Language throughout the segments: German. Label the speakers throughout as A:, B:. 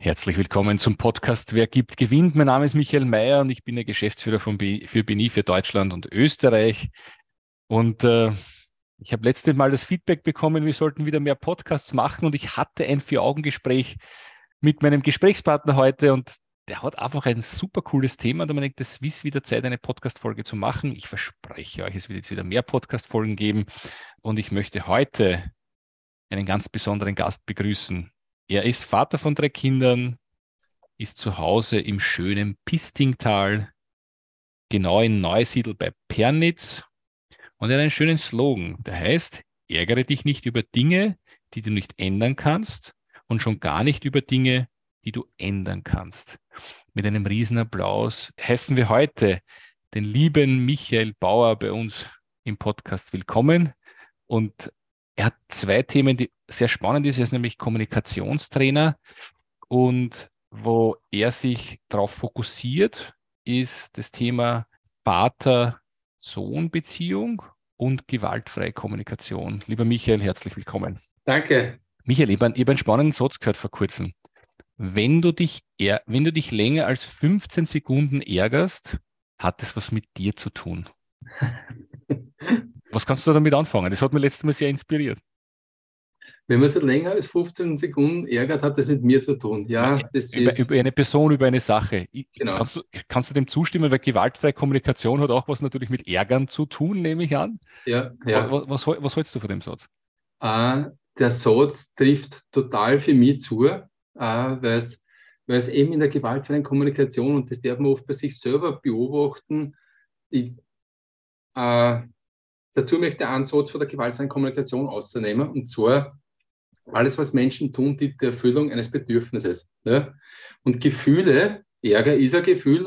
A: Herzlich willkommen zum Podcast Wer gibt, gewinnt. Mein Name ist Michael Mayer und ich bin der Geschäftsführer von B für BNI für Deutschland und Österreich. Und äh, ich habe letztes Mal das Feedback bekommen, wir sollten wieder mehr Podcasts machen und ich hatte ein Vier-Augen-Gespräch mit meinem Gesprächspartner heute und der hat einfach ein super cooles Thema. Und man denkt, es ist wieder Zeit, eine Podcast-Folge zu machen. Ich verspreche euch, es wird jetzt wieder mehr Podcast-Folgen geben und ich möchte heute einen ganz besonderen Gast begrüßen. Er ist Vater von drei Kindern, ist zu Hause im schönen Pistingtal, genau in Neusiedl bei Pernitz. Und er hat einen schönen Slogan, der heißt, ärgere dich nicht über Dinge, die du nicht ändern kannst und schon gar nicht über Dinge, die du ändern kannst. Mit einem Riesenapplaus heißen wir heute den lieben Michael Bauer bei uns im Podcast willkommen. Und er hat zwei Themen, die sehr spannend ist. Er ist nämlich Kommunikationstrainer und wo er sich darauf fokussiert, ist das Thema Vater-Sohn-Beziehung und gewaltfreie Kommunikation. Lieber Michael, herzlich willkommen.
B: Danke.
A: Michael, ich habe einen spannenden Satz gehört vor kurzem. Wenn du, dich, wenn du dich länger als 15 Sekunden ärgerst, hat es was mit dir zu tun. Was kannst du damit anfangen? Das hat mich letztes Mal sehr inspiriert.
B: Wenn man sich länger als 15 Sekunden ärgert, hat das mit mir zu tun. Ja, das
A: über, ist über eine Person, über eine Sache. Genau. Kannst, du, kannst du dem zustimmen, weil gewaltfreie Kommunikation hat auch was natürlich mit Ärgern zu tun, nehme ich an.
B: Ja, ja.
A: Was, was, was, was hältst du von dem Satz?
B: Uh, der Satz trifft total für mich zu, uh, weil es eben in der gewaltfreien Kommunikation, und das darf man oft bei sich selber beobachten, ich, uh, Dazu möchte ich Ansatz von der gewaltfreien Kommunikation auszunehmen, und zwar alles, was Menschen tun, die der Erfüllung eines Bedürfnisses. Ja? Und Gefühle, Ärger ist ein Gefühl,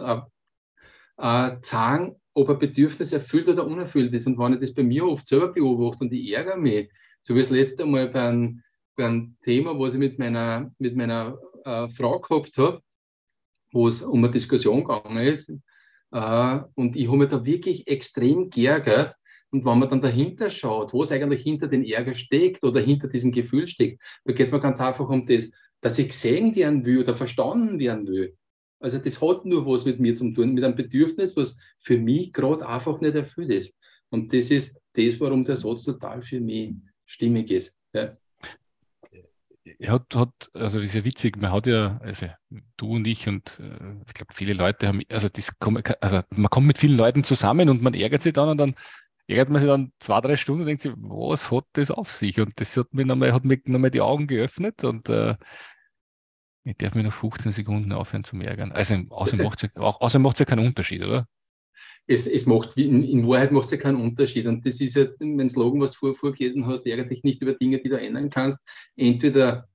B: äh, sagen, ob ein Bedürfnis erfüllt oder unerfüllt ist. Und wenn ich das bei mir oft selber beobachte und ich ärgere mich, so wie das letzte Mal bei einem, bei einem Thema, was ich mit meiner, mit meiner äh, Frau gehabt habe, wo es um eine Diskussion gegangen ist, äh, und ich habe mich da wirklich extrem geärgert, und wenn man dann dahinter schaut, wo es eigentlich hinter den Ärger steckt oder hinter diesem Gefühl steckt, da geht es mir ganz einfach um das, dass ich gesehen werden will oder verstanden werden will. Also das hat nur was mit mir zu tun, mit einem Bedürfnis, was für mich gerade einfach nicht erfüllt ist. Und das ist das, warum der Satz total für mich stimmig ist. Ja.
A: Hat, hat, also ist ja witzig, man hat ja, also du und ich und äh, ich glaube viele Leute haben, also, das, also man kommt mit vielen Leuten zusammen und man ärgert sich dann und dann ärgert man sich dann zwei, drei Stunden und denkt sich, was hat das auf sich? Und das hat mir nochmal, hat mir nochmal die Augen geöffnet und äh, ich darf mir noch 15 Sekunden aufhören zum Ärgern. Also außerdem macht es ja, außer macht's ja keinen Unterschied, oder?
B: Es, es macht, in, in Wahrheit macht es ja keinen Unterschied. Und das ist ja mein Slogan, was du vorher vorgelesen hast, ärgere dich nicht über Dinge, die du ändern kannst. Entweder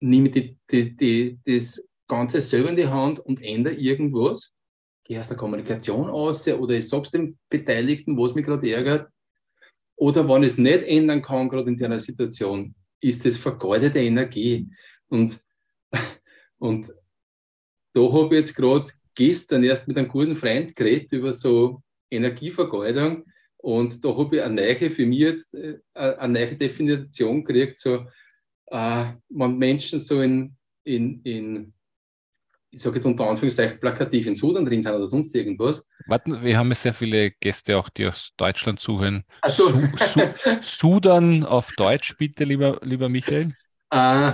B: nimm die, die, die, das Ganze selber in die Hand und ändere irgendwas gehe aus der Kommunikation aus oder ich sage es dem Beteiligten, was mich gerade ärgert. Oder wenn ich es nicht ändern kann, gerade in der Situation, ist das vergeudete Energie. Und, und da habe ich jetzt gerade gestern erst mit einem guten Freund geredet über so Energievergeudung. Und da habe ich eine neue, für mich jetzt äh, eine neue Definition gekriegt, so, äh, wenn Menschen so in, in, in ich sage jetzt unter Anführungszeichen, plakativ in Sudan drin sind oder sonst irgendwas.
A: Warten, wir haben sehr viele Gäste auch, die aus Deutschland zuhören.
B: So. Su
A: Su Sudan auf Deutsch, bitte, lieber, lieber Michael.
B: Äh,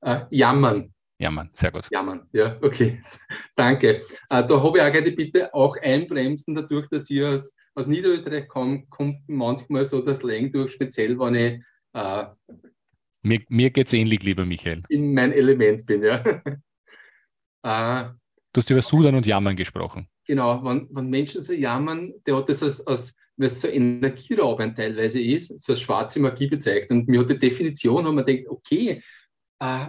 B: äh, jammern.
A: Jammern, sehr gut.
B: Jammern, ja, okay. Danke. Äh, da habe ich auch die Bitte, auch einbremsen, dadurch, dass ich aus, aus Niederösterreich komme, kommt manchmal so das Slang durch, speziell wenn ich äh,
A: mir, mir geht es ähnlich, lieber Michael.
B: In mein Element bin, ja.
A: Äh, du hast über Sudan und Jammern gesprochen.
B: Genau, wenn, wenn Menschen so jammern, der hat das als, als weil es so energieraubend teilweise ist, so als schwarze Magie bezeichnet. Und mir hat die Definition, und man denkt, okay, äh,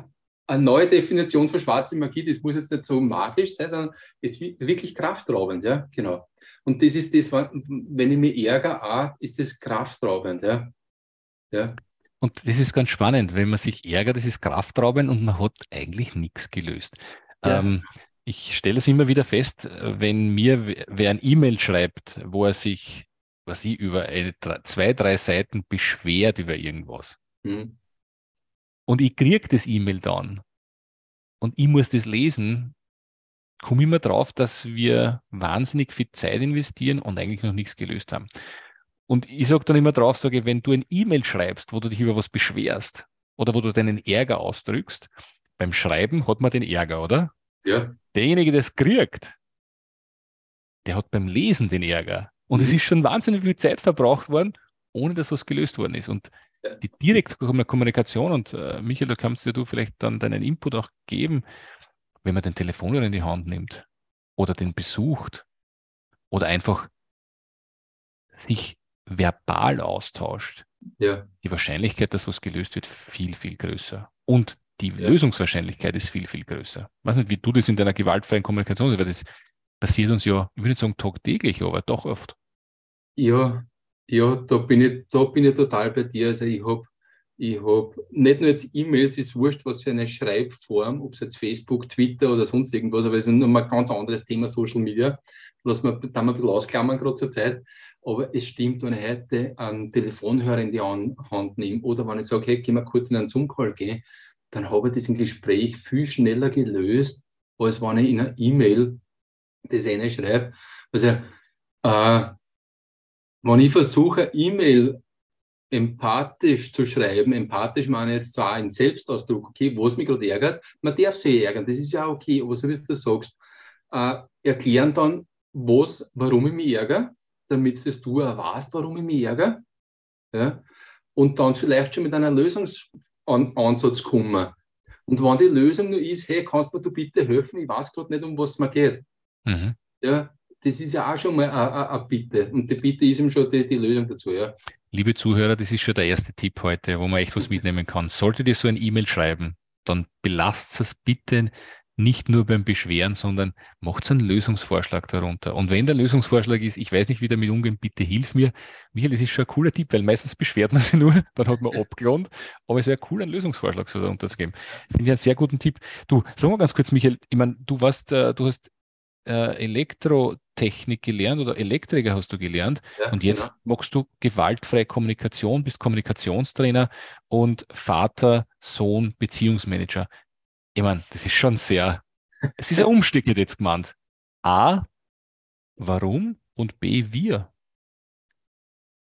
B: eine neue Definition für schwarze Magie, das muss jetzt nicht so magisch sein, sondern es ist wirklich kraftraubend, ja, genau. Und das ist das, wenn ich mich ärgere, auch, ist das kraftraubend, ja.
A: ja. Und das ist ganz spannend, wenn man sich ärgert, das ist kraftraubend und man hat eigentlich nichts gelöst. Ja. Ähm, ich stelle es immer wieder fest, wenn mir wer ein E-Mail schreibt, wo er sich, was ich über eine, zwei, drei Seiten beschwert über irgendwas. Mhm. Und ich kriege das E-Mail dann und ich muss das lesen, komme ich immer drauf, dass wir wahnsinnig viel Zeit investieren und eigentlich noch nichts gelöst haben. Und ich sage dann immer drauf, sage, wenn du ein E-Mail schreibst, wo du dich über was beschwerst oder wo du deinen Ärger ausdrückst, beim Schreiben hat man den Ärger, oder?
B: Ja.
A: Derjenige, der es kriegt, der hat beim Lesen den Ärger. Und mhm. es ist schon wahnsinnig viel Zeit verbraucht worden, ohne dass was gelöst worden ist. Und die direkte Kommunikation, und äh, Michael, da kannst ja du vielleicht dann deinen Input auch geben, wenn man den Telefonhörer in die Hand nimmt oder den besucht oder einfach sich verbal austauscht,
B: ja.
A: die Wahrscheinlichkeit, dass was gelöst wird, viel, viel größer. Und die ja. Lösungswahrscheinlichkeit ist viel, viel größer. Ich weiß nicht, wie du das in deiner gewaltfreien Kommunikation, weil das passiert uns ja, ich würde nicht sagen tagtäglich, aber doch oft.
B: Ja, ja, da bin ich, da bin ich total bei dir. Also ich habe ich hab nicht nur jetzt E-Mails, ist wurscht, was für eine Schreibform, ob es jetzt Facebook, Twitter oder sonst irgendwas, aber es ist nochmal ein ganz anderes Thema, Social Media. Lass mal da mal ein bisschen ausklammern gerade zur Zeit. Aber es stimmt, wenn ich heute einen Telefonhörer in die Hand nehme oder wenn ich sage, hey, geh mal kurz in einen Zoom-Call gehen, dann habe ich im Gespräch viel schneller gelöst, als wenn ich in einer E-Mail das eine schreibe. Also, äh, wenn ich versuche, E-Mail empathisch zu schreiben, empathisch meine ich jetzt zwar ein Selbstausdruck, okay, was mich gerade ärgert, man darf sich ärgern, das ist ja okay, aber so wie du sagst, äh, erklären dann, was, warum ich mich ärgere, damit du auch weißt, warum ich mich ärgere. Ja? Und dann vielleicht schon mit einer Lösungsansatz kommen. Und wenn die Lösung nur ist, hey, kannst du mir bitte helfen, ich weiß gerade nicht, um was es mir geht. Mhm. Ja, das ist ja auch schon mal eine Bitte. Und die Bitte ist eben schon die, die Lösung dazu, ja.
A: Liebe Zuhörer, das ist schon der erste Tipp heute, wo man echt was mitnehmen kann. Solltet ihr so ein E-Mail schreiben, dann belasst es bitte nicht nur beim Beschweren, sondern macht einen Lösungsvorschlag darunter. Und wenn der Lösungsvorschlag ist, ich weiß nicht, wie damit umgehen, bitte hilf mir. Michael, das ist schon ein cooler Tipp, weil meistens beschwert man sich nur, dann hat man abgelohnt. Aber es wäre cool, einen Lösungsvorschlag so darunter zu geben. Finde ich einen sehr guten Tipp. Du, sag mal ganz kurz, Michael, ich meine, du warst, äh, du hast äh, Elektrotechnik gelernt oder Elektriker hast du gelernt ja, und jetzt genau. machst du gewaltfreie Kommunikation, bist Kommunikationstrainer und Vater, Sohn, Beziehungsmanager. Ich meine, das ist schon sehr, das ist ein Umstieg jetzt gemeint. A, warum und B, wir.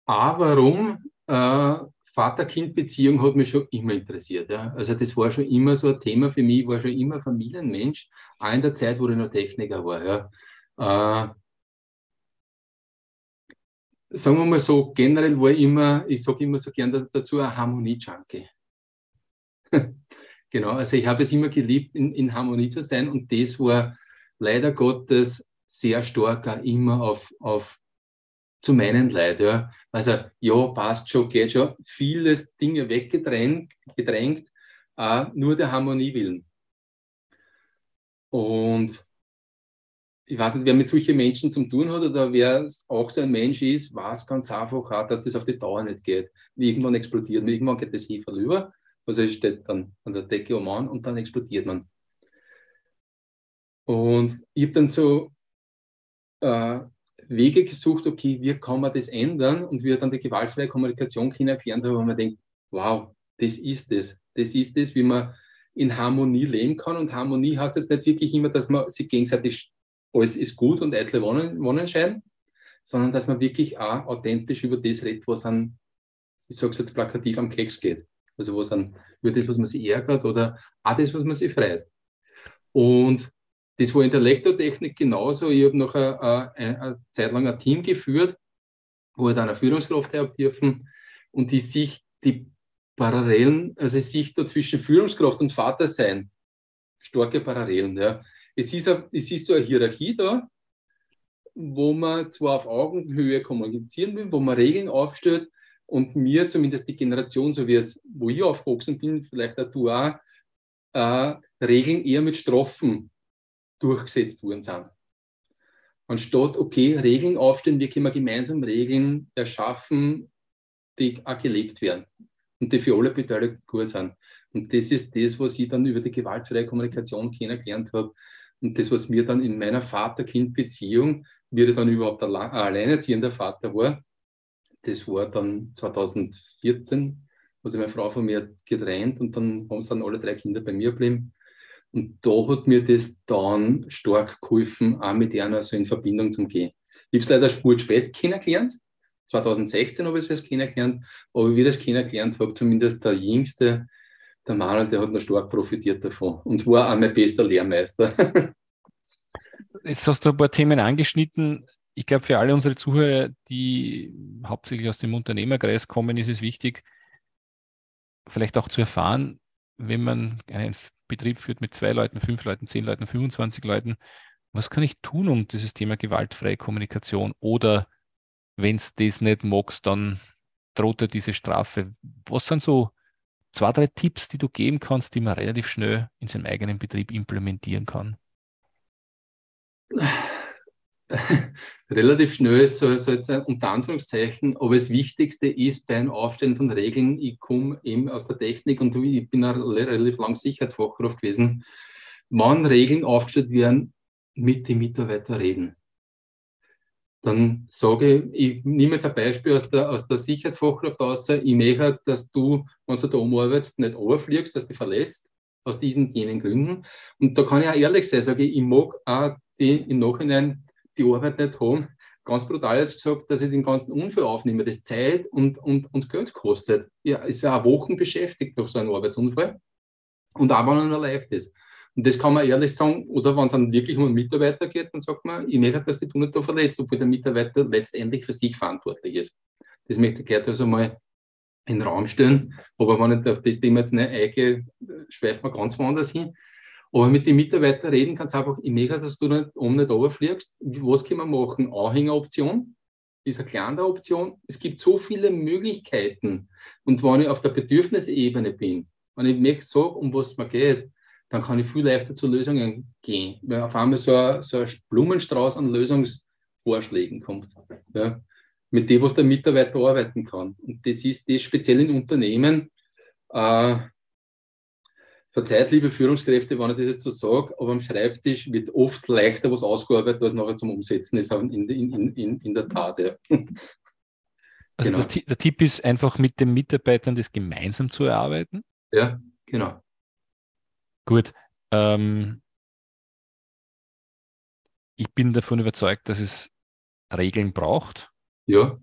B: A, warum? Äh, Vater-Kind-Beziehung hat mich schon immer interessiert. Ja. Also das war schon immer so ein Thema für mich, ich war schon immer Familienmensch, auch in der Zeit, wo ich noch Techniker war. Ja. Äh, sagen wir mal so, generell war ich immer, ich sage immer so gern dazu, ein Harmonie-Junkie. genau, also ich habe es immer geliebt, in, in Harmonie zu sein und das war leider Gottes sehr stark auch immer auf, auf zu meinen Leid. Ja. Also ja, passt schon, geht schon. Vieles Dinge weggedrängt, gedrängt, äh, nur der Harmonie willen. Und ich weiß nicht, wer mit solchen Menschen zu tun hat oder wer auch so ein Mensch ist, weiß ganz einfach auch, dass das auf die Dauer nicht geht. Irgendwann explodiert irgendwann geht das Hefe über, also es steht dann an der Decke um an und dann explodiert man. Und ich habe dann so äh, Wege gesucht, okay, wie kann man das ändern? Und wir dann die gewaltfreie Kommunikation kennengelernt haben, wo man denkt, wow, das ist es. Das ist es, wie man in Harmonie leben kann. Und Harmonie heißt jetzt nicht wirklich immer, dass man sich gegenseitig alles ist gut und eitle Wonnen, Wonnen scheint, sondern dass man wirklich auch authentisch über das redet, was an, ich sage es jetzt plakativ, am Keks geht. Also was an, über das, was man sich ärgert oder auch das, was man sich freut. Und das war in der Lektortechnik genauso. Ich habe noch eine, eine, eine Zeit lang ein Team geführt, wo ich dann eine Führungskraft habe dürfen und die sich die Parallelen, also sich da zwischen Führungskraft und Vatersein, starke Parallelen. Ja. Es, ist a, es ist so eine Hierarchie da, wo man zwar auf Augenhöhe kommunizieren will, wo man Regeln aufstellt und mir zumindest die Generation, so wie es, wo ich aufgewachsen bin, vielleicht auch du auch, äh, Regeln eher mit Strafen durchgesetzt worden sind. Anstatt, okay, Regeln aufstellen, wie können wir gemeinsam Regeln erschaffen, die auch gelebt werden und die für alle Beteiligten gut sind. Und das ist das, was ich dann über die gewaltfreie Kommunikation kennengelernt habe. Und das, was mir dann in meiner Vater-Kind-Beziehung, wie ich dann überhaupt ein alleinerziehender Vater war, das war dann 2014, wo sich meine Frau von mir getrennt und dann haben sie dann alle drei Kinder bei mir geblieben. Und da hat mir das dann stark geholfen, auch mit einer so in Verbindung zu gehen. Ich habe es leider spät spät kennengelernt. 2016 habe ich es kennengelernt, aber wie ich das kennengelernt habe, zumindest der Jüngste, der Manuel, der hat noch stark profitiert davon und war auch mein bester Lehrmeister.
A: Jetzt hast du ein paar Themen angeschnitten. Ich glaube, für alle unsere Zuhörer, die hauptsächlich aus dem Unternehmerkreis kommen, ist es wichtig, vielleicht auch zu erfahren, wenn man einen Betrieb führt mit zwei Leuten, fünf Leuten, zehn Leuten, 25 Leuten, was kann ich tun, um dieses Thema gewaltfreie Kommunikation oder wenn es das nicht magst, dann droht dir diese Strafe. Was sind so zwei, drei Tipps, die du geben kannst, die man relativ schnell in seinem eigenen Betrieb implementieren kann?
B: relativ schnell, so, so jetzt unter Anführungszeichen, aber das Wichtigste ist beim Aufstellen von Regeln, ich komme eben aus der Technik und ich bin relativ lang Sicherheitsfachkraft gewesen, wann Regeln aufgestellt werden, mit den Mitarbeitern reden. Dann sage ich, ich nehme jetzt ein Beispiel aus der, aus der Sicherheitsfachkraft aus, ich möchte, dass du, wenn du da umarbeitest, nicht overfliegst, dass du verletzt, aus diesen jenen Gründen. Und da kann ich auch ehrlich sein, sage ich, ich mag auch die im Nachhinein die Arbeit nicht haben. Ganz brutal jetzt gesagt, dass ich den ganzen Unfall aufnehme, das Zeit und, und, und Geld kostet. Ja, ist ja Wochen beschäftigt durch so einen Arbeitsunfall. Und auch wenn er leicht ist. Und das kann man ehrlich sagen, oder wenn es dann wirklich um einen Mitarbeiter geht, dann sagt man, ich möchte, dass die du nicht da verletzt, obwohl der Mitarbeiter letztendlich für sich verantwortlich ist. Das möchte ich gerne also mal in den Raum stellen. Aber wenn ich auf das Thema jetzt nicht eingehe, schweift man ganz woanders hin. Aber mit den Mitarbeitern reden kannst du einfach, ich möchte, dass du nicht um nicht runterfliegst. Was können wir machen? Anhängeroption ist eine kleine Option. Es gibt so viele Möglichkeiten. Und wenn ich auf der Bedürfnisebene bin, wenn ich mir sage, um was es mir geht, dann kann ich viel leichter zu Lösungen gehen. Weil auf einmal so ein, so ein Blumenstrauß an Lösungsvorschlägen kommt. Ja, mit dem, was der Mitarbeiter arbeiten kann. Und das ist das speziell in Unternehmen, äh, Verzeiht, liebe Führungskräfte, wenn ich das jetzt so sage, aber am Schreibtisch wird oft leichter was ausgearbeitet, als nachher zum Umsetzen ist in, in, in, in der Tat. Ja.
A: Also genau. der, der, Tipp ist einfach mit den Mitarbeitern das gemeinsam zu erarbeiten?
B: Ja, genau.
A: Gut. Ähm, ich bin davon überzeugt, dass es Regeln braucht.
B: Ja.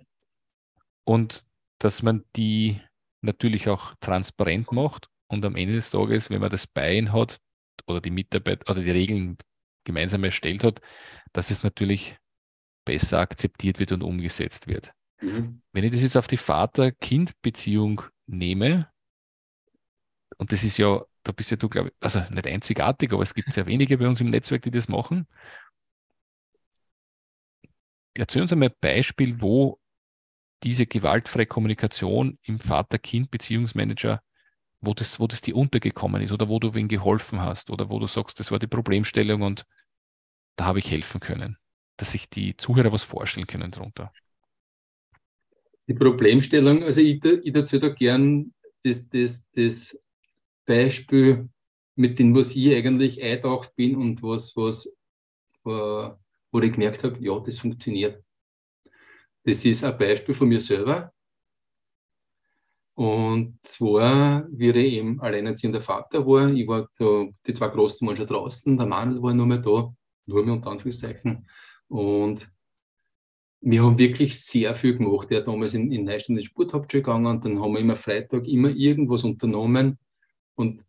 A: Und dass man die natürlich auch transparent macht und am Ende des Tages, wenn man das Bein hat oder die Mitarbeit oder die Regeln gemeinsam erstellt hat, dass es natürlich besser akzeptiert wird und umgesetzt wird. Mhm. Wenn ich das jetzt auf die Vater-Kind-Beziehung nehme, und das ist ja, da bist ja du, glaube ich, also nicht einzigartig, aber es gibt sehr wenige bei uns im Netzwerk, die das machen. Erzähl uns einmal ein Beispiel, wo diese gewaltfreie Kommunikation im Vater-Kind-Beziehungsmanager wo das, wo das dir untergekommen ist oder wo du wen geholfen hast oder wo du sagst, das war die Problemstellung und da habe ich helfen können, dass sich die Zuhörer was vorstellen können darunter.
B: Die Problemstellung, also ich, ich dazu da gern das, das, das Beispiel, mit dem, was ich eigentlich eintaucht bin und was, was, wo ich gemerkt habe, ja, das funktioniert. Das ist ein Beispiel von mir selber. Und zwar, wie ich eben alleinerziehender Vater war, ich war da, die zwei Großen waren schon draußen, der Manuel war nur mehr da, nur mehr unter Anführungszeichen. Und wir haben wirklich sehr viel gemacht. Er hat damals in, in Neustadt in die Sporthauptschule gegangen und dann haben wir immer Freitag immer irgendwas unternommen. Und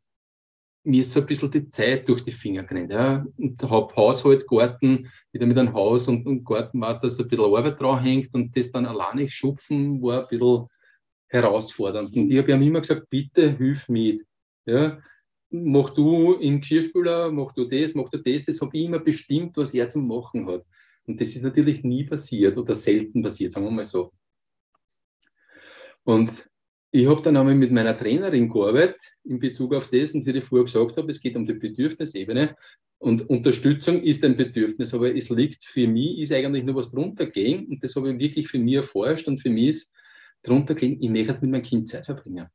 B: mir ist so ein bisschen die Zeit durch die Finger gerannt. Ja. Und habe Haushalt, Garten, wieder mit einem Haus und, und Garten, was da so ein bisschen Arbeit dran hängt und das dann alleine schupfen war ein bisschen herausfordernd. Und ich habe ihm immer gesagt, bitte hilf mit. Ja, mach du in Geschirrspüler, mach du das, mach du das. Das habe ich immer bestimmt, was er zu machen hat. Und das ist natürlich nie passiert oder selten passiert, sagen wir mal so. Und ich habe dann einmal mit meiner Trainerin gearbeitet in Bezug auf das und wie ich vorher gesagt habe, es geht um die Bedürfnisebene und Unterstützung ist ein Bedürfnis, aber es liegt für mich, ist eigentlich nur was drunter gehen und das habe ich wirklich für mich erforscht und für mich ist drunter gehen, ich möchte mit meinem Kind Zeit verbringen.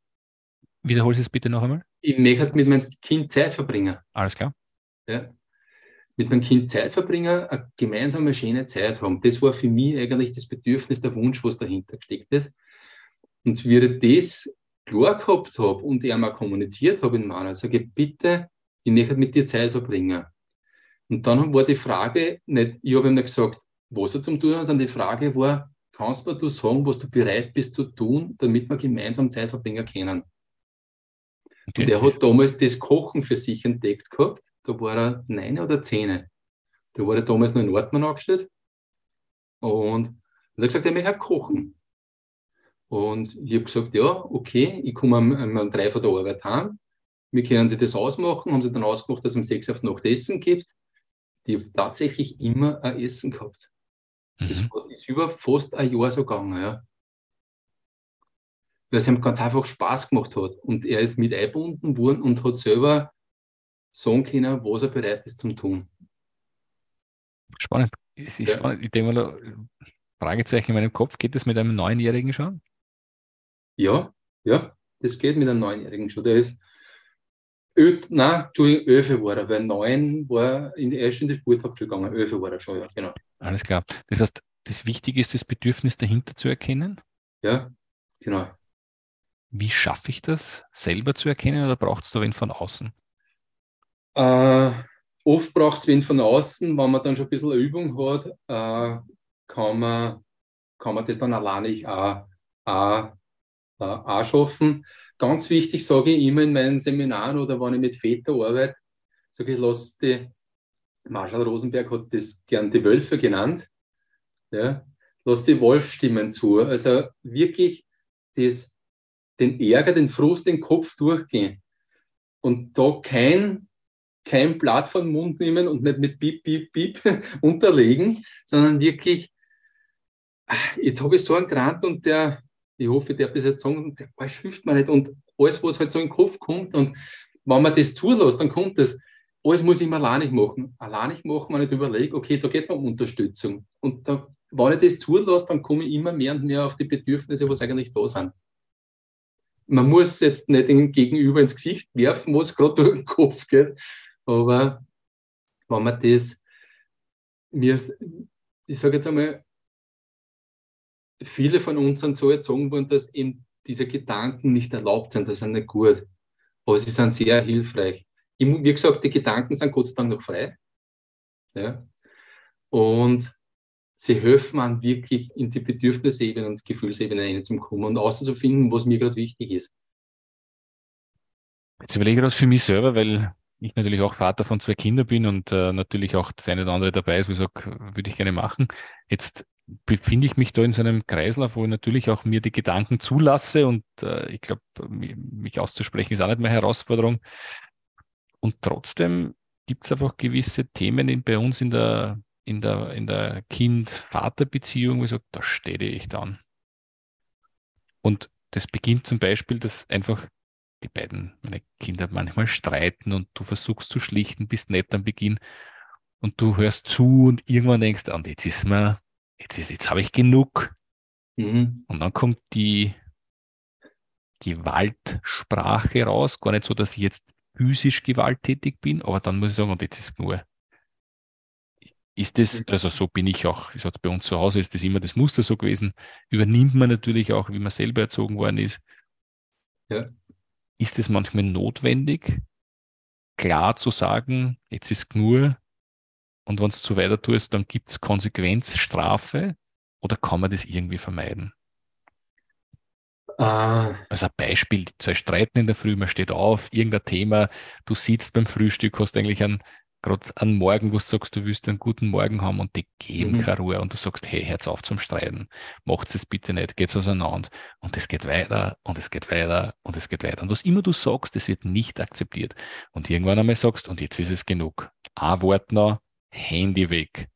A: Wiederhol es bitte noch einmal.
B: Ich möchte mit meinem Kind Zeit verbringen.
A: Alles klar.
B: Ja. Mit meinem Kind Zeit verbringen, eine gemeinsame schöne Zeit haben. Das war für mich eigentlich das Bedürfnis, der Wunsch, was dahinter gesteckt ist. Und wie ich das klar gehabt habe und er mal kommuniziert habe in meiner, sage ich, bitte, ich möchte mit dir Zeit verbringen. Und dann war die Frage nicht, ich habe ihm nicht gesagt, was er zum tun hat, sondern die Frage war, kannst du sagen, was du bereit bist zu tun, damit wir gemeinsam Zeit verbringen können? Okay. Und er hat damals das Kochen für sich entdeckt gehabt. Da war er neun oder zehn. Da war er damals noch in Ortmann angestellt. Und er hat gesagt, er möchte kochen. Und ich habe gesagt, ja, okay, ich komme am, am drei von der Arbeit heim. Wir können sich das ausmachen, haben sie dann ausgemacht, dass es um sechs auf Nacht Essen gibt. Die haben tatsächlich immer ein Essen gehabt. Mhm. Das ist über fast ein Jahr so gegangen, ja weil es ihm ganz einfach Spaß gemacht hat. Und er ist mit eingebunden worden und hat selber sagen können, was er bereit ist zum tun.
A: Spannend. Es ist ja. spannend. Ich denke mal, Fragezeichen in meinem Kopf, geht das mit einem Neunjährigen schon?
B: Ja, ja, das geht mit einem Neunjährigen schon. Der ist, Ö, nein, Entschuldigung, Öfe war er, weil neun war in die erste in die Sporthauptschule gegangen. Öfe war er schon, ja, genau.
A: Alles klar. Das heißt, das Wichtige ist, das Bedürfnis dahinter zu erkennen?
B: Ja, genau.
A: Wie schaffe ich das, selber zu erkennen oder braucht es da wen von außen?
B: Äh, oft braucht es wen von außen, wenn man dann schon ein bisschen Übung hat, äh, kann, man, kann man das dann alleine auch, auch, äh, auch schaffen. Ganz wichtig sage ich immer in meinen Seminaren oder wenn ich mit Vätern arbeite, sage ich, lass die, Marshall Rosenberg hat das gern die Wölfe genannt, ja, lass die Wolfstimmen zu. Also wirklich das den Ärger, den Frust, den Kopf durchgehen. Und da kein, kein Blatt vom Mund nehmen und nicht mit Piep, Piep, Piep unterlegen, sondern wirklich, jetzt habe ich so einen Grant und der, ich hoffe, ich darf das jetzt sagen, der boah, hilft mir nicht. Und alles, was halt so in den Kopf kommt und wenn man das zulässt, dann kommt das. Alles muss ich mir alleinig machen. Alleinig machen, wenn ich überlege, okay, da geht es um Unterstützung. Und da, wenn ich das zulasse, dann komme ich immer mehr und mehr auf die Bedürfnisse, was eigentlich da sind man muss jetzt nicht den Gegenüber ins Gesicht werfen, was gerade durch den Kopf geht, aber wenn man das, mir, ich sage jetzt einmal, viele von uns sind so erzogen worden, dass eben diese Gedanken nicht erlaubt sind, das sind nicht gut, aber sie sind sehr hilfreich. Wie gesagt, die Gedanken sind Gott sei Dank noch frei. Ja? Und sie helfen an wirklich in die Bedürfnisebene und Gefühlsebene reinzukommen und auszufinden, was mir gerade wichtig ist.
A: Jetzt überlege ich das für mich selber, weil ich natürlich auch Vater von zwei Kindern bin und äh, natürlich auch das eine oder andere dabei ist, wo ich würde ich gerne machen. Jetzt befinde ich mich da in so einem Kreislauf, wo ich natürlich auch mir die Gedanken zulasse und äh, ich glaube, mich auszusprechen ist auch nicht mehr Herausforderung. Und trotzdem gibt es einfach gewisse Themen in, bei uns in der in der, in der Kind-Vater-Beziehung, wo ich sage, da stehe ich dann. Und das beginnt zum Beispiel, dass einfach die beiden, meine Kinder manchmal streiten und du versuchst zu schlichten, bist nett am Beginn und du hörst zu und irgendwann denkst, und jetzt ist mir, jetzt ist, jetzt habe ich genug. Mhm. Und dann kommt die Gewaltsprache raus, gar nicht so, dass ich jetzt physisch gewalttätig bin, aber dann muss ich sagen, und jetzt ist nur. Ist das, mhm. also so bin ich auch, ich sage bei uns zu Hause ist das immer das Muster so gewesen, übernimmt man natürlich auch, wie man selber erzogen worden ist. Ja. Ist es manchmal notwendig, klar zu sagen, jetzt ist nur und wenn es zu weiter tust, dann gibt es Konsequenz, Strafe oder kann man das irgendwie vermeiden? Uh, also ein Beispiel, zwei streiten in der Früh, man steht auf, irgendein Thema, du sitzt beim Frühstück, hast eigentlich einen gerade an Morgen, wo du sagst, du willst einen guten Morgen haben und die geben mhm. keine Ruhe und du sagst, hey, hört auf zum Streiten, macht es bitte nicht, geht's auseinander und es geht weiter und es geht weiter und es geht weiter. Und was immer du sagst, das wird nicht akzeptiert. Und irgendwann einmal sagst, und jetzt ist es genug. Ein Wort noch, Handy weg.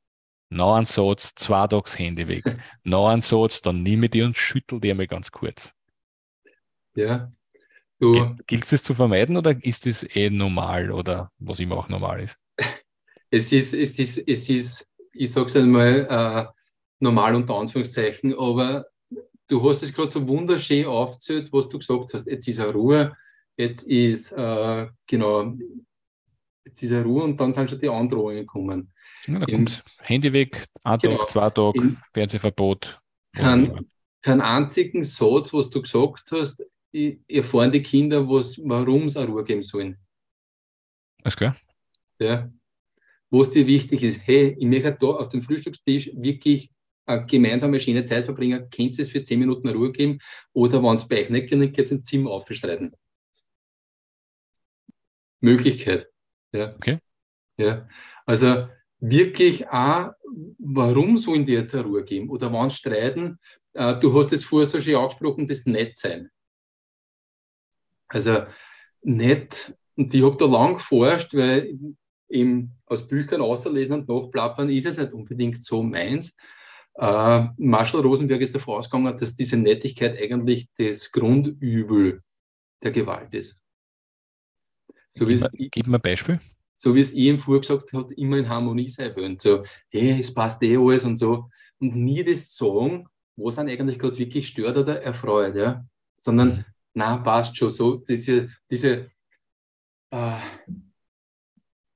A: Noch ein Satz, zwei Tags Handy weg. noch ein Satz, dann nehme ich die und schüttel die einmal ganz kurz.
B: Ja.
A: Du, Gilt es zu vermeiden oder ist es eh normal oder was immer auch normal ist?
B: Es ist, es ist, es ist, ich sage es einmal, äh, normal unter Anführungszeichen, aber du hast es gerade so wunderschön aufgezählt, was du gesagt hast. Jetzt ist eine Ruhe, jetzt ist, äh, genau, jetzt ist eine Ruhe und dann sind schon die Androhungen gekommen.
A: Ja, da kommt Handy weg, ein genau, Tag, zwei Tage, Fernsehverbot.
B: Kein, keinen einzigen Satz, was du gesagt hast, erfahren die Kinder, warum es eine Ruhe geben sollen.
A: Alles klar.
B: Ja. Was dir wichtig ist, hey, ich möchte da auf dem Frühstückstisch wirklich eine gemeinsame schöne Zeit verbringen, könnt ihr es für zehn Minuten Ruhe geben oder wenn es bei euch nicht geht, geht es ins Zimmer aufstreiten. Möglichkeit. Ja.
A: Okay.
B: Ja. Also wirklich auch, warum sollen die jetzt eine Ruhe geben? Oder wann streiten? Äh, du hast es vorher so schön angesprochen, das Nettsein. Also nett, und ich habe da lang geforscht, weil eben aus Büchern auslesen und nachplappern ist jetzt nicht unbedingt so meins. Äh, Marshall Rosenberg ist davon ausgegangen, dass diese Nettigkeit eigentlich das Grundübel der Gewalt ist.
A: So gib, mal, gib mir ein Beispiel.
B: So wie es ich ihm vorher gesagt hat, immer in Harmonie sein wollen. So, hey, es passt eh alles und so. Und nie das sagen, was einen eigentlich gerade wirklich stört oder erfreut, ja. Sondern, mhm na, passt schon so, diese, diese äh,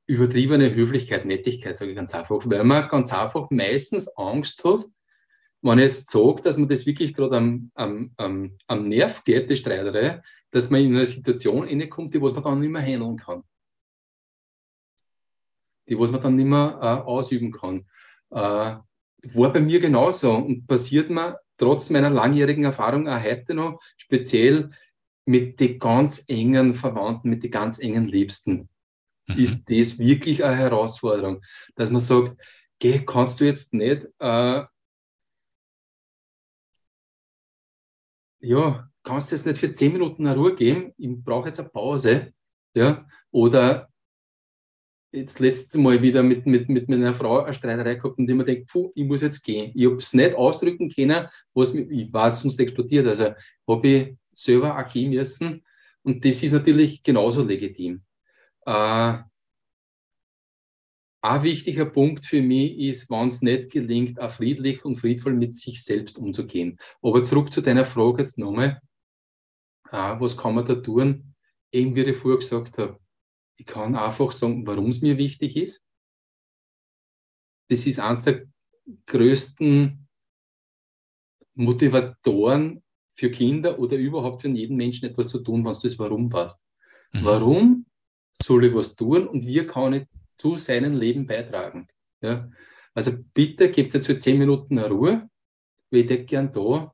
B: übertriebene Höflichkeit, Nettigkeit, sage ich ganz einfach, weil man ganz einfach meistens Angst hat, wenn ich jetzt sage, dass man das wirklich gerade am, am, am, am Nerv geht, die Streiterei, dass man in eine Situation reinkommt, die was man dann nicht mehr handeln kann. Die was man dann nicht mehr äh, ausüben kann. Äh, war bei mir genauso und passiert mir trotz meiner langjährigen Erfahrung auch heute noch, speziell mit den ganz engen Verwandten, mit den ganz engen Liebsten, mhm. ist das wirklich eine Herausforderung, dass man sagt, geh, kannst du jetzt nicht, äh, ja, kannst du jetzt nicht für zehn Minuten eine Ruhe geben, ich brauche jetzt eine Pause, ja, oder jetzt letztes Mal wieder mit, mit, mit meiner Frau eine Streiterei gehabt, und die mir denkt, puh, ich muss jetzt gehen. Ich habe es nicht ausdrücken können, was mich, ich weiß, sonst explodiert. Also habe ich selber auch gehen müssen. Und das ist natürlich genauso legitim. Äh, ein wichtiger Punkt für mich ist, wenn es nicht gelingt, auch friedlich und friedvoll mit sich selbst umzugehen. Aber zurück zu deiner Frage jetzt nochmal. Äh, was kann man da tun? Eben wie ich vorher gesagt habe, ich kann einfach sagen, warum es mir wichtig ist. Das ist eines der größten Motivatoren für Kinder oder überhaupt für jeden Menschen etwas zu tun, wenn es das Warum passt. Mhm. Warum soll ich was tun und wie kann ich zu seinem Leben beitragen? Ja? Also bitte gebt jetzt für zehn Minuten eine Ruhe, weil ich gern da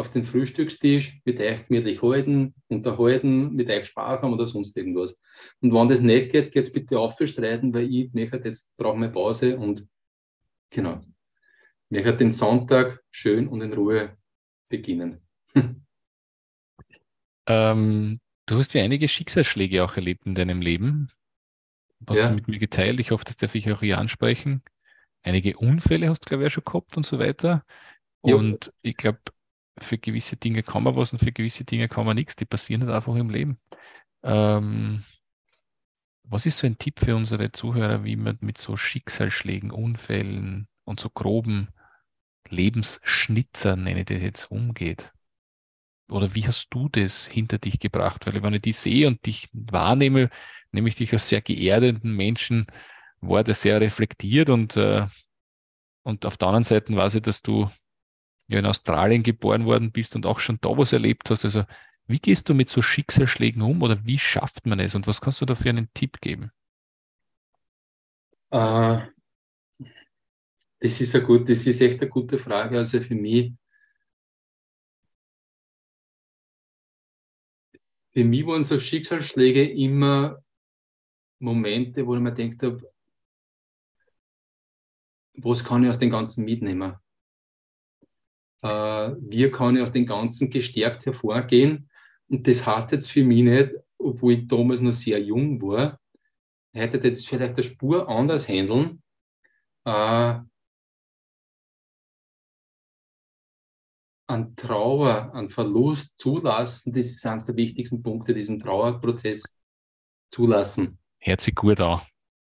B: auf den Frühstückstisch mit euch gemütlich halten, unterhalten, mit euch Spaß haben oder sonst irgendwas. Und wenn das nicht geht, geht es bitte aufstreiten, weil ich möchte jetzt brauche eine Pause und genau. Möchte den Sonntag schön und in Ruhe beginnen.
A: ähm, du hast ja einige Schicksalsschläge auch erlebt in deinem Leben. Hast ja. du mit mir geteilt. Ich hoffe, das darf ich auch hier ansprechen. Einige Unfälle hast du, glaube ich, auch schon gehabt und so weiter. Und ja. ich glaube, für gewisse Dinge kann man was und für gewisse Dinge kann man nichts. Die passieren halt einfach im Leben. Ähm, was ist so ein Tipp für unsere Zuhörer, wie man mit so Schicksalsschlägen, Unfällen und so groben Lebensschnitzern, nenne ich das jetzt, umgeht? Oder wie hast du das hinter dich gebracht? Weil wenn ich dich sehe und dich wahrnehme, nämlich dich als sehr geerdeten Menschen, war das sehr reflektiert und, äh, und auf der anderen Seite weiß ich, dass du ja in Australien geboren worden bist und auch schon da was erlebt hast. Also wie gehst du mit so Schicksalsschlägen um oder wie schafft man es und was kannst du da für einen Tipp geben?
B: Uh, das ist eine gut, das ist echt eine gute Frage. Also für mich, für mich waren so Schicksalsschläge immer Momente, wo ich mir gedacht habe, was kann ich aus dem Ganzen mitnehmen? Äh, wie kann ich aus dem Ganzen gestärkt hervorgehen. Und das heißt jetzt für mich nicht, obwohl ich damals noch sehr jung war, hätte ich jetzt vielleicht eine Spur anders handeln. Äh, an Trauer, an Verlust zulassen, das ist eines der wichtigsten Punkte, diesen Trauerprozess zulassen.
A: Hört sich gut an.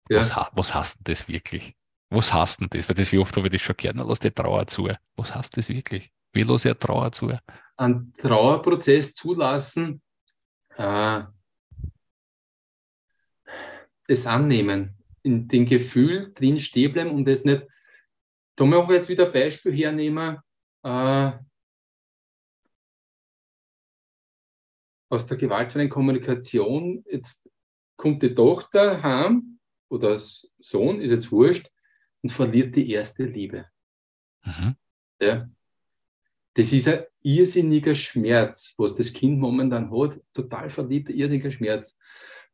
A: Ja. Was, was heißt denn das wirklich? Was heißt denn das? Weil das, wie oft habe ich das schon gehört, lass die Trauer zu. Was heißt das wirklich? Wie lasse ich Trauer zu?
B: Einen Trauerprozess zulassen, äh, das annehmen, in dem Gefühl drin stehen bleiben und das nicht. Da möchte ich jetzt wieder ein Beispiel hernehmen. Äh, aus der gewaltfreien Kommunikation. Jetzt kommt die Tochter heim oder Sohn, ist jetzt wurscht, und verliert die erste Liebe. Mhm. Ja. Das ist ein irrsinniger Schmerz, was das Kind momentan hat, total verliebter, irrsinniger Schmerz.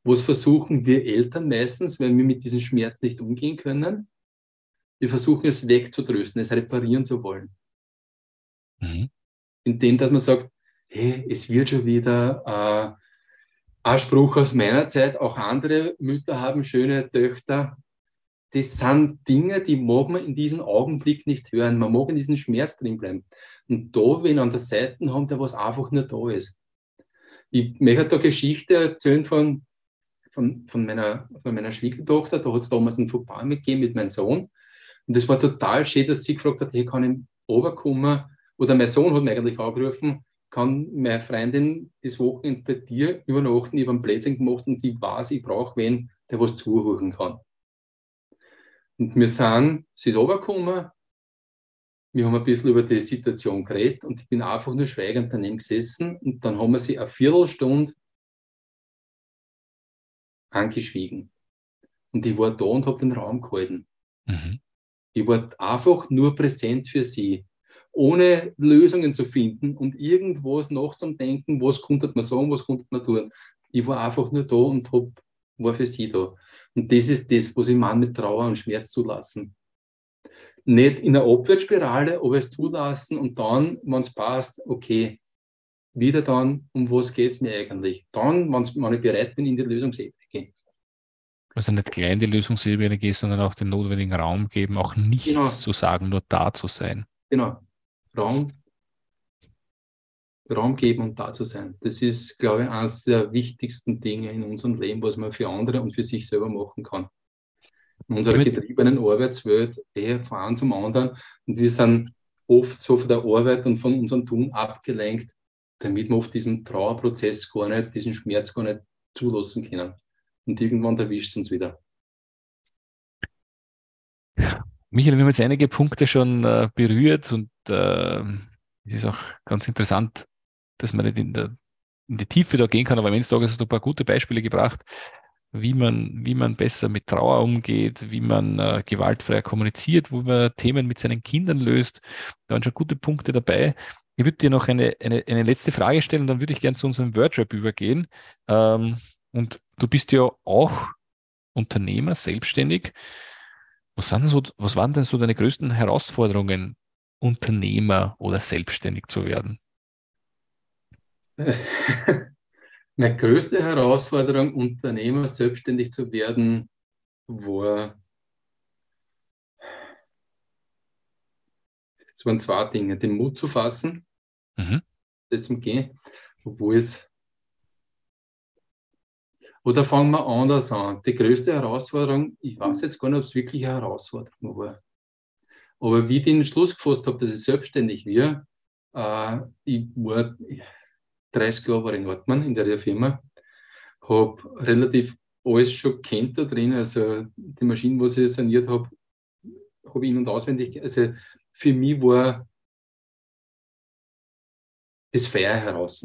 B: Was versuchen wir Eltern meistens, wenn wir mit diesem Schmerz nicht umgehen können? Wir versuchen es wegzutrösten, es reparieren zu wollen. Mhm. Indem, dass man sagt, hey, es wird schon wieder äh, ein Spruch aus meiner Zeit, auch andere Mütter haben schöne Töchter. Das sind Dinge, die mag man in diesem Augenblick nicht hören. Man mag in diesem Schmerz drin bleiben. Und da, wenn an der Seite haben, der was einfach nur da ist. Ich möchte da Geschichte erzählen von, von, von, meiner, von meiner Schwiegertochter. Da hat es damals einen Fauxpas mitgegeben mit meinem Sohn. Und das war total schön, dass sie gefragt hat, hey, kann ich runterkommen? Oder mein Sohn hat mich eigentlich angerufen, kann meine Freundin das Wochenende bei dir übernachten, ich habe einen Plätzchen gemacht und ich weiß, ich brauche wen, der was zuhören kann. Und wir sind, sie ist runtergekommen, wir haben ein bisschen über die Situation geredet und ich bin einfach nur schweigend daneben gesessen und dann haben wir sie eine Viertelstunde angeschwiegen. Und ich war da und habe den Raum gehalten. Mhm. Ich war einfach nur präsent für sie ohne Lösungen zu finden und irgendwas nachzudenken, was konnte man sagen, was konnte man tun. Ich war einfach nur da und hab, war für sie da. Und das ist das, was ich meine mit Trauer und Schmerz zulassen. Nicht in einer Abwärtsspirale, aber es zulassen und dann, wenn es passt, okay, wieder dann, um was geht es mir eigentlich? Dann, wenn ich bereit bin, in die Lösungsebene gehen.
A: Also nicht gleich in die Lösungsebene gehen, sondern auch den notwendigen Raum geben, auch nichts genau. zu sagen, nur da zu sein.
B: Genau. Raum, Raum geben und da zu sein. Das ist, glaube ich, eines der wichtigsten Dinge in unserem Leben, was man für andere und für sich selber machen kann. In unserer getriebenen Arbeitswelt eher von einem zum anderen und wir sind oft so von der Arbeit und von unserem Tun abgelenkt, damit wir oft diesen Trauerprozess gar nicht, diesen Schmerz gar nicht zulassen können. Und irgendwann erwischt es uns wieder.
A: Michael, wir haben jetzt einige Punkte schon äh, berührt und äh, es ist auch ganz interessant, dass man nicht in, der, in die Tiefe da gehen kann, aber am Ende des Tages hast du ein paar gute Beispiele gebracht, wie man, wie man besser mit Trauer umgeht, wie man äh, gewaltfrei kommuniziert, wo man Themen mit seinen Kindern löst. Da waren schon gute Punkte dabei. Ich würde dir noch eine, eine, eine letzte Frage stellen, dann würde ich gerne zu unserem Wordrap übergehen. Ähm, und du bist ja auch Unternehmer, selbstständig. Was, sind so, was waren denn so deine größten Herausforderungen, Unternehmer oder selbstständig zu werden?
B: Meine größte Herausforderung, Unternehmer selbstständig zu werden, war, es waren zwei Dinge, den Mut zu fassen, mhm. das zum Gehen, obwohl es oder fangen wir anders an. Die größte Herausforderung, ich weiß jetzt gar nicht, ob es wirklich eine Herausforderung war. Aber wie ich den Schluss gefasst habe, dass ich selbstständig werde, äh, ich war 30 Jahre in Ortmann in der Firma, habe relativ alles schon kennt da drin, also die Maschinen, was ich saniert habe, habe ich in- und auswendig, also für mich war das Feuer heraus.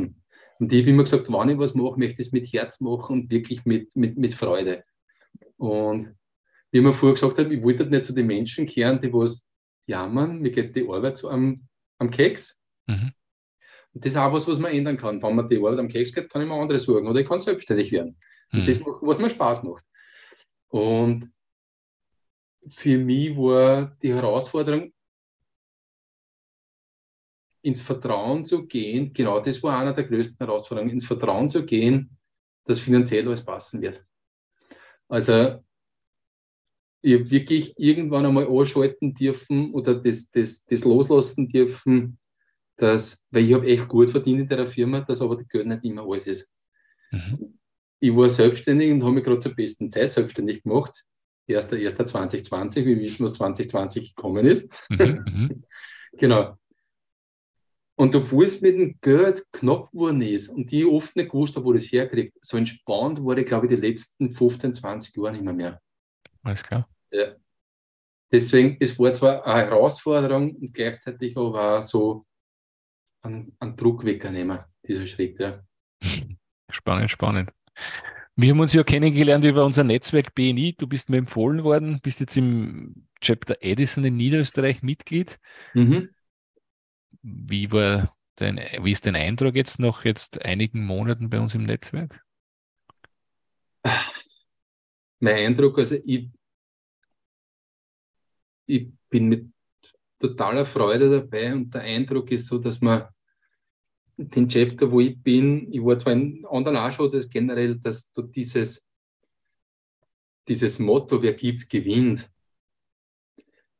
B: Und ich habe immer gesagt, wenn ich was mache, möchte ich es mit Herz machen und wirklich mit, mit, mit Freude. Und wie mir vorher gesagt habe, ich wollte nicht zu den Menschen kehren, die was jammern, mir geht die Arbeit so am, am Keks. Mhm. Und das ist auch was, was man ändern kann. Wenn man die Arbeit am Keks geht, kann ich mir andere sorgen oder ich kann selbstständig werden. Mhm. Und das, was mir Spaß macht. Und für mich war die Herausforderung, ins Vertrauen zu gehen, genau das war einer der größten Herausforderungen, ins Vertrauen zu gehen, dass finanziell alles passen wird. Also ich habe wirklich irgendwann einmal anschalten dürfen oder das, das, das loslassen dürfen, dass, weil ich habe echt gut verdient in der Firma, dass aber das Geld nicht immer alles ist. Mhm. Ich war selbstständig und habe mich gerade zur besten Zeit selbstständig gemacht. 1.1.2020, wir wissen, was 2020 gekommen ist. Mhm, mhm. genau. Und obwohl es mit dem Geld knapp geworden ist und ich oft nicht gewusst habe, wo das herkriegt, so entspannt war ich, glaube ich, die letzten 15, 20 Jahre nicht mehr. mehr.
A: Alles klar.
B: Ja. Deswegen, es war zwar eine Herausforderung und gleichzeitig aber auch so ein, ein Druck wegnehmen, dieser Schritt. Ja.
A: Spannend, spannend. Wir haben uns ja kennengelernt über unser Netzwerk BNI. Du bist mir empfohlen worden, bist jetzt im Chapter Edison in Niederösterreich Mitglied. Mhm. Wie war dein, wie ist dein Eindruck jetzt nach jetzt einigen Monaten bei uns im Netzwerk?
B: Mein Eindruck, also ich, ich bin mit totaler Freude dabei und der Eindruck ist so, dass man den Chapter, wo ich bin, ich war zwar in anderen auch schon, dass generell, dass du dieses, dieses Motto, wer gibt, gewinnt,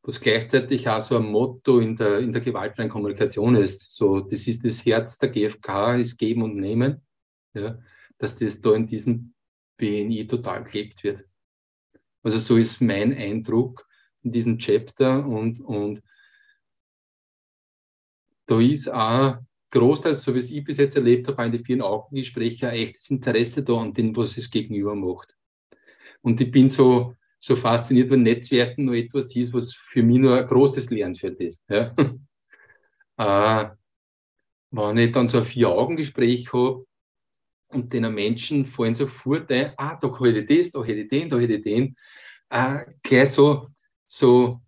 B: was gleichzeitig auch so ein Motto in der, in der gewaltfreien Kommunikation ist. So, das ist das Herz der GfK, ist Geben und Nehmen, ja, dass das da in diesem BNI total gelebt wird. Also so ist mein Eindruck in diesem Chapter und, und da ist auch großteils, so wie es ich bis jetzt erlebt habe, in den vielen Augengesprächen ein echtes Interesse da an dem, was es gegenüber macht. Und ich bin so, so fasziniert, wenn Netzwerken nur etwas ist, was für mich nur ein großes Lernfeld ist. Ja. äh, wenn ich dann so ein Vier-Augen-Gespräch habe und den Menschen fallen sofort ein, ah, da hätte ich das, da hätte ich den, da hätte ich den, äh, gleich so, so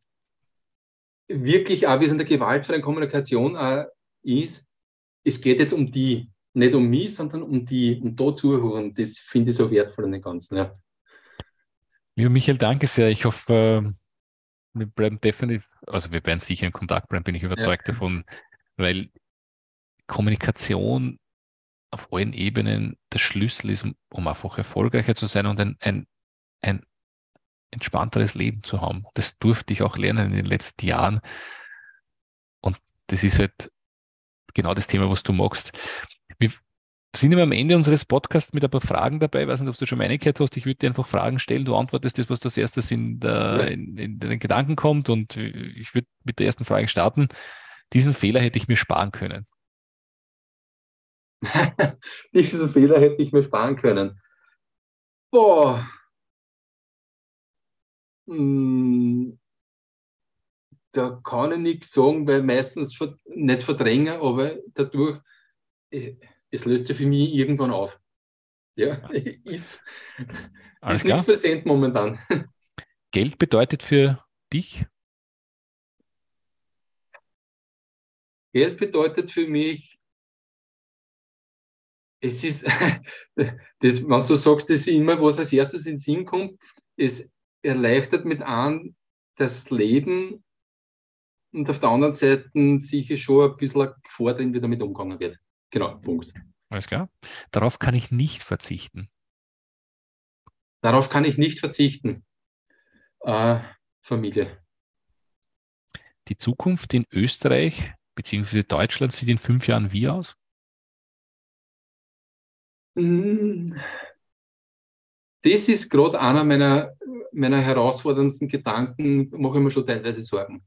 B: wirklich auch, wie es in der gewaltfreien Kommunikation äh, ist, es geht jetzt um die, nicht um mich, sondern um die, um da zuhören. Das finde ich so wertvoll an dem Ganzen. Ja.
A: Lieber Michael, danke sehr. Ich hoffe, ähm, wir bleiben definitiv, also wir werden sicher in Kontakt bleiben, bin ich überzeugt ja. davon, weil Kommunikation auf allen Ebenen der Schlüssel ist, um, um einfach erfolgreicher zu sein und ein, ein, ein entspannteres Leben zu haben. Das durfte ich auch lernen in den letzten Jahren. Und das ist halt genau das Thema, was du magst. Wir sind immer am Ende unseres Podcasts mit ein paar Fragen dabei. Ich weiß nicht, ob du schon meine gehört hast. Ich würde dir einfach Fragen stellen. Du antwortest das, was als erstes in, der, in, in den Gedanken kommt. Und ich würde mit der ersten Frage starten. Diesen Fehler hätte ich mir sparen können.
B: Diesen Fehler hätte ich mir sparen können. Boah. Hm da kann ich nichts sagen, weil meistens nicht verdrängen, aber dadurch, es löst sich für mich irgendwann auf. Ja, ist, ist nicht präsent momentan.
A: Geld bedeutet für dich?
B: Geld bedeutet für mich, es ist, das, was du sagst, das ist immer, was als erstes in den Sinn kommt, es erleichtert mit an das Leben und auf der anderen Seite sicher schon ein bisschen drin, wie damit umgegangen wird. Genau, Punkt.
A: Alles klar. Darauf kann ich nicht verzichten.
B: Darauf kann ich nicht verzichten. Äh, Familie.
A: Die Zukunft in Österreich bzw. Deutschland sieht in fünf Jahren wie aus?
B: Mm. Das ist gerade einer meiner, meiner herausforderndsten Gedanken, mache ich mir schon teilweise Sorgen.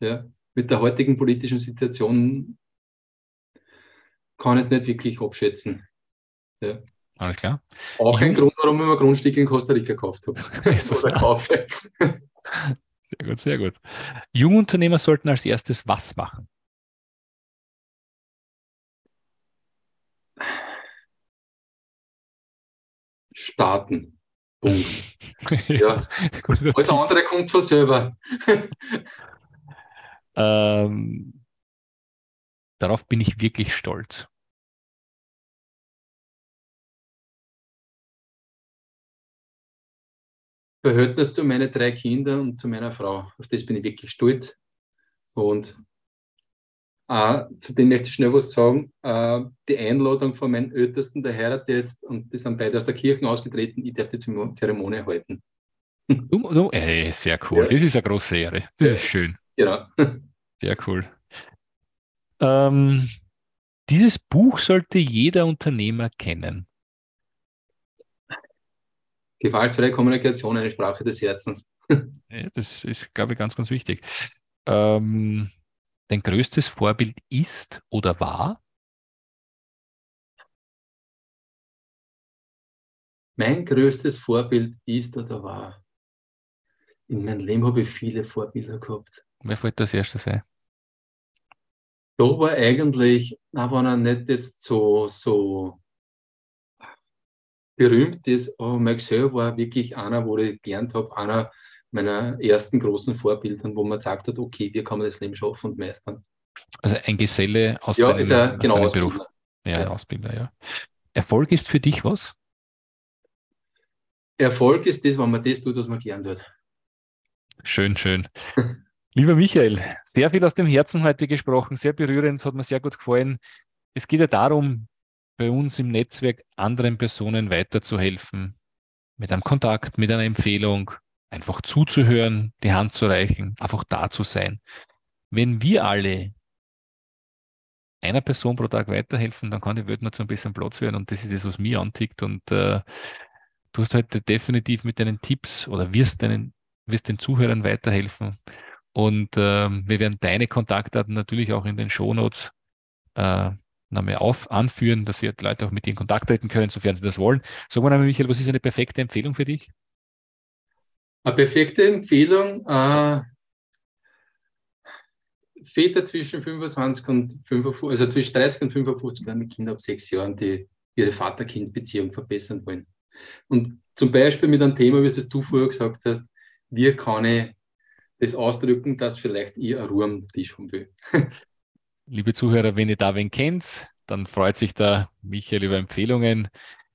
B: Ja, mit der heutigen politischen Situation kann ich es nicht wirklich abschätzen.
A: Ja. Alles klar.
B: Auch ein Grund, warum ich mir Grundstücke in Costa Rica gekauft habe. Oder kaufe.
A: Sehr gut, sehr gut. Jungunternehmer sollten als erstes was machen?
B: Starten. Punkt. ja. Alles andere kommt von selber.
A: Ähm, darauf bin ich wirklich stolz.
B: Verhältnis zu meinen drei Kindern und zu meiner Frau. Auf das bin ich wirklich stolz. Und äh, zu dem möchte ich schnell was sagen. Äh, die Einladung von meinen Ältesten, der heiratet jetzt, und die sind beide aus der Kirche ausgetreten, ich darf die Zeremonie halten.
A: Du, du, ey, sehr cool. Ja. Das ist eine große Ehre. Das ja. ist schön.
B: Genau.
A: Sehr cool. Ähm, dieses Buch sollte jeder Unternehmer kennen.
B: Gewaltfreie Kommunikation, eine Sprache des Herzens.
A: Ja, das ist, glaube ich, ganz, ganz wichtig. Ähm, dein größtes Vorbild ist oder war?
B: Mein größtes Vorbild ist oder war. In meinem Leben habe ich viele Vorbilder gehabt.
A: Wer fällt das erste sein?
B: Da war eigentlich, wenn er nicht jetzt so, so berühmt ist, aber Max Höhr war wirklich einer, wo ich gelernt habe, einer meiner ersten großen Vorbildern, wo man gesagt hat, okay, wie kann man das Leben schaffen und meistern.
A: Also ein Geselle aus
B: ja,
A: deinem,
B: ist er, genau,
A: deinem. Beruf. Ja, ein
B: Ja.
A: Ausbilder, ja. Erfolg ist für dich was?
B: Erfolg ist das, wenn man das tut, was man gern tut.
A: Schön, schön. Lieber Michael, sehr viel aus dem Herzen heute gesprochen, sehr berührend, hat mir sehr gut gefallen. Es geht ja darum, bei uns im Netzwerk anderen Personen weiterzuhelfen, mit einem Kontakt, mit einer Empfehlung, einfach zuzuhören, die Hand zu reichen, einfach da zu sein. Wenn wir alle einer Person pro Tag weiterhelfen, dann kann die Welt mal zu ein bisschen Platz werden und das ist das, was mir antickt und äh, du hast heute definitiv mit deinen Tipps oder wirst deinen, wirst den Zuhörern weiterhelfen und ähm, wir werden deine Kontaktdaten natürlich auch in den Shownotes äh, nochmal auf anführen, dass die Leute auch mit dir in Kontakt treten können, sofern sie das wollen. Sag mal Michael, was ist eine perfekte Empfehlung für dich?
B: Eine perfekte Empfehlung, äh, Väter zwischen 25 und 55, also zwischen 30 und 55 werden mit Kindern ab sechs Jahren, die ihre Vater-Kind-Beziehung verbessern wollen. Und zum Beispiel mit einem Thema, wie es du vorher gesagt hast, wie kann ich das ausdrücken, dass vielleicht ich eine Ruhe am Tisch haben will.
A: Liebe Zuhörer, wenn ihr da wen kennt, dann freut sich der Michael über Empfehlungen.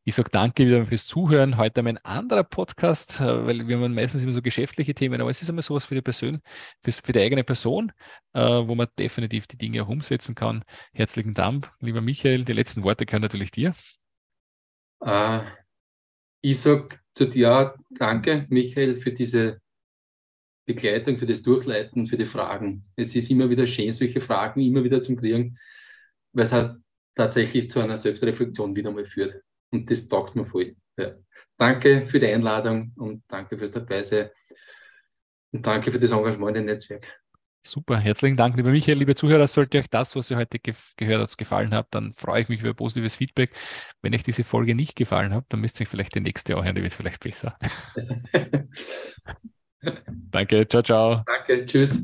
A: Ich sage danke wieder fürs Zuhören. Heute ein anderer Podcast, äh, weil wir haben meistens immer so geschäftliche Themen, aber es ist immer sowas für die Person, für, die eigene Person, äh, wo man definitiv die Dinge auch umsetzen kann. Herzlichen Dank, lieber Michael. Die letzten Worte gehören natürlich dir.
B: Äh, ich sage zu dir danke, Michael, für diese Begleitung, für das Durchleiten, für die Fragen. Es ist immer wieder schön, solche Fragen immer wieder zum Kriegen, weil es halt tatsächlich zu einer Selbstreflexion wieder mal führt. Und das taugt mir voll. Ja. Danke für die Einladung und danke fürs Dabeisein. Und danke für das Engagement im Netzwerk.
A: Super, herzlichen Dank, lieber Michael, liebe Zuhörer. Sollte euch das, was ihr heute ge gehört habt, gefallen hat, dann freue ich mich über positives Feedback. Wenn euch diese Folge nicht gefallen hat, dann müsst ihr euch vielleicht die nächste auch hören, die wird vielleicht besser. Danke, ciao, ciao.
B: danke, tschüss.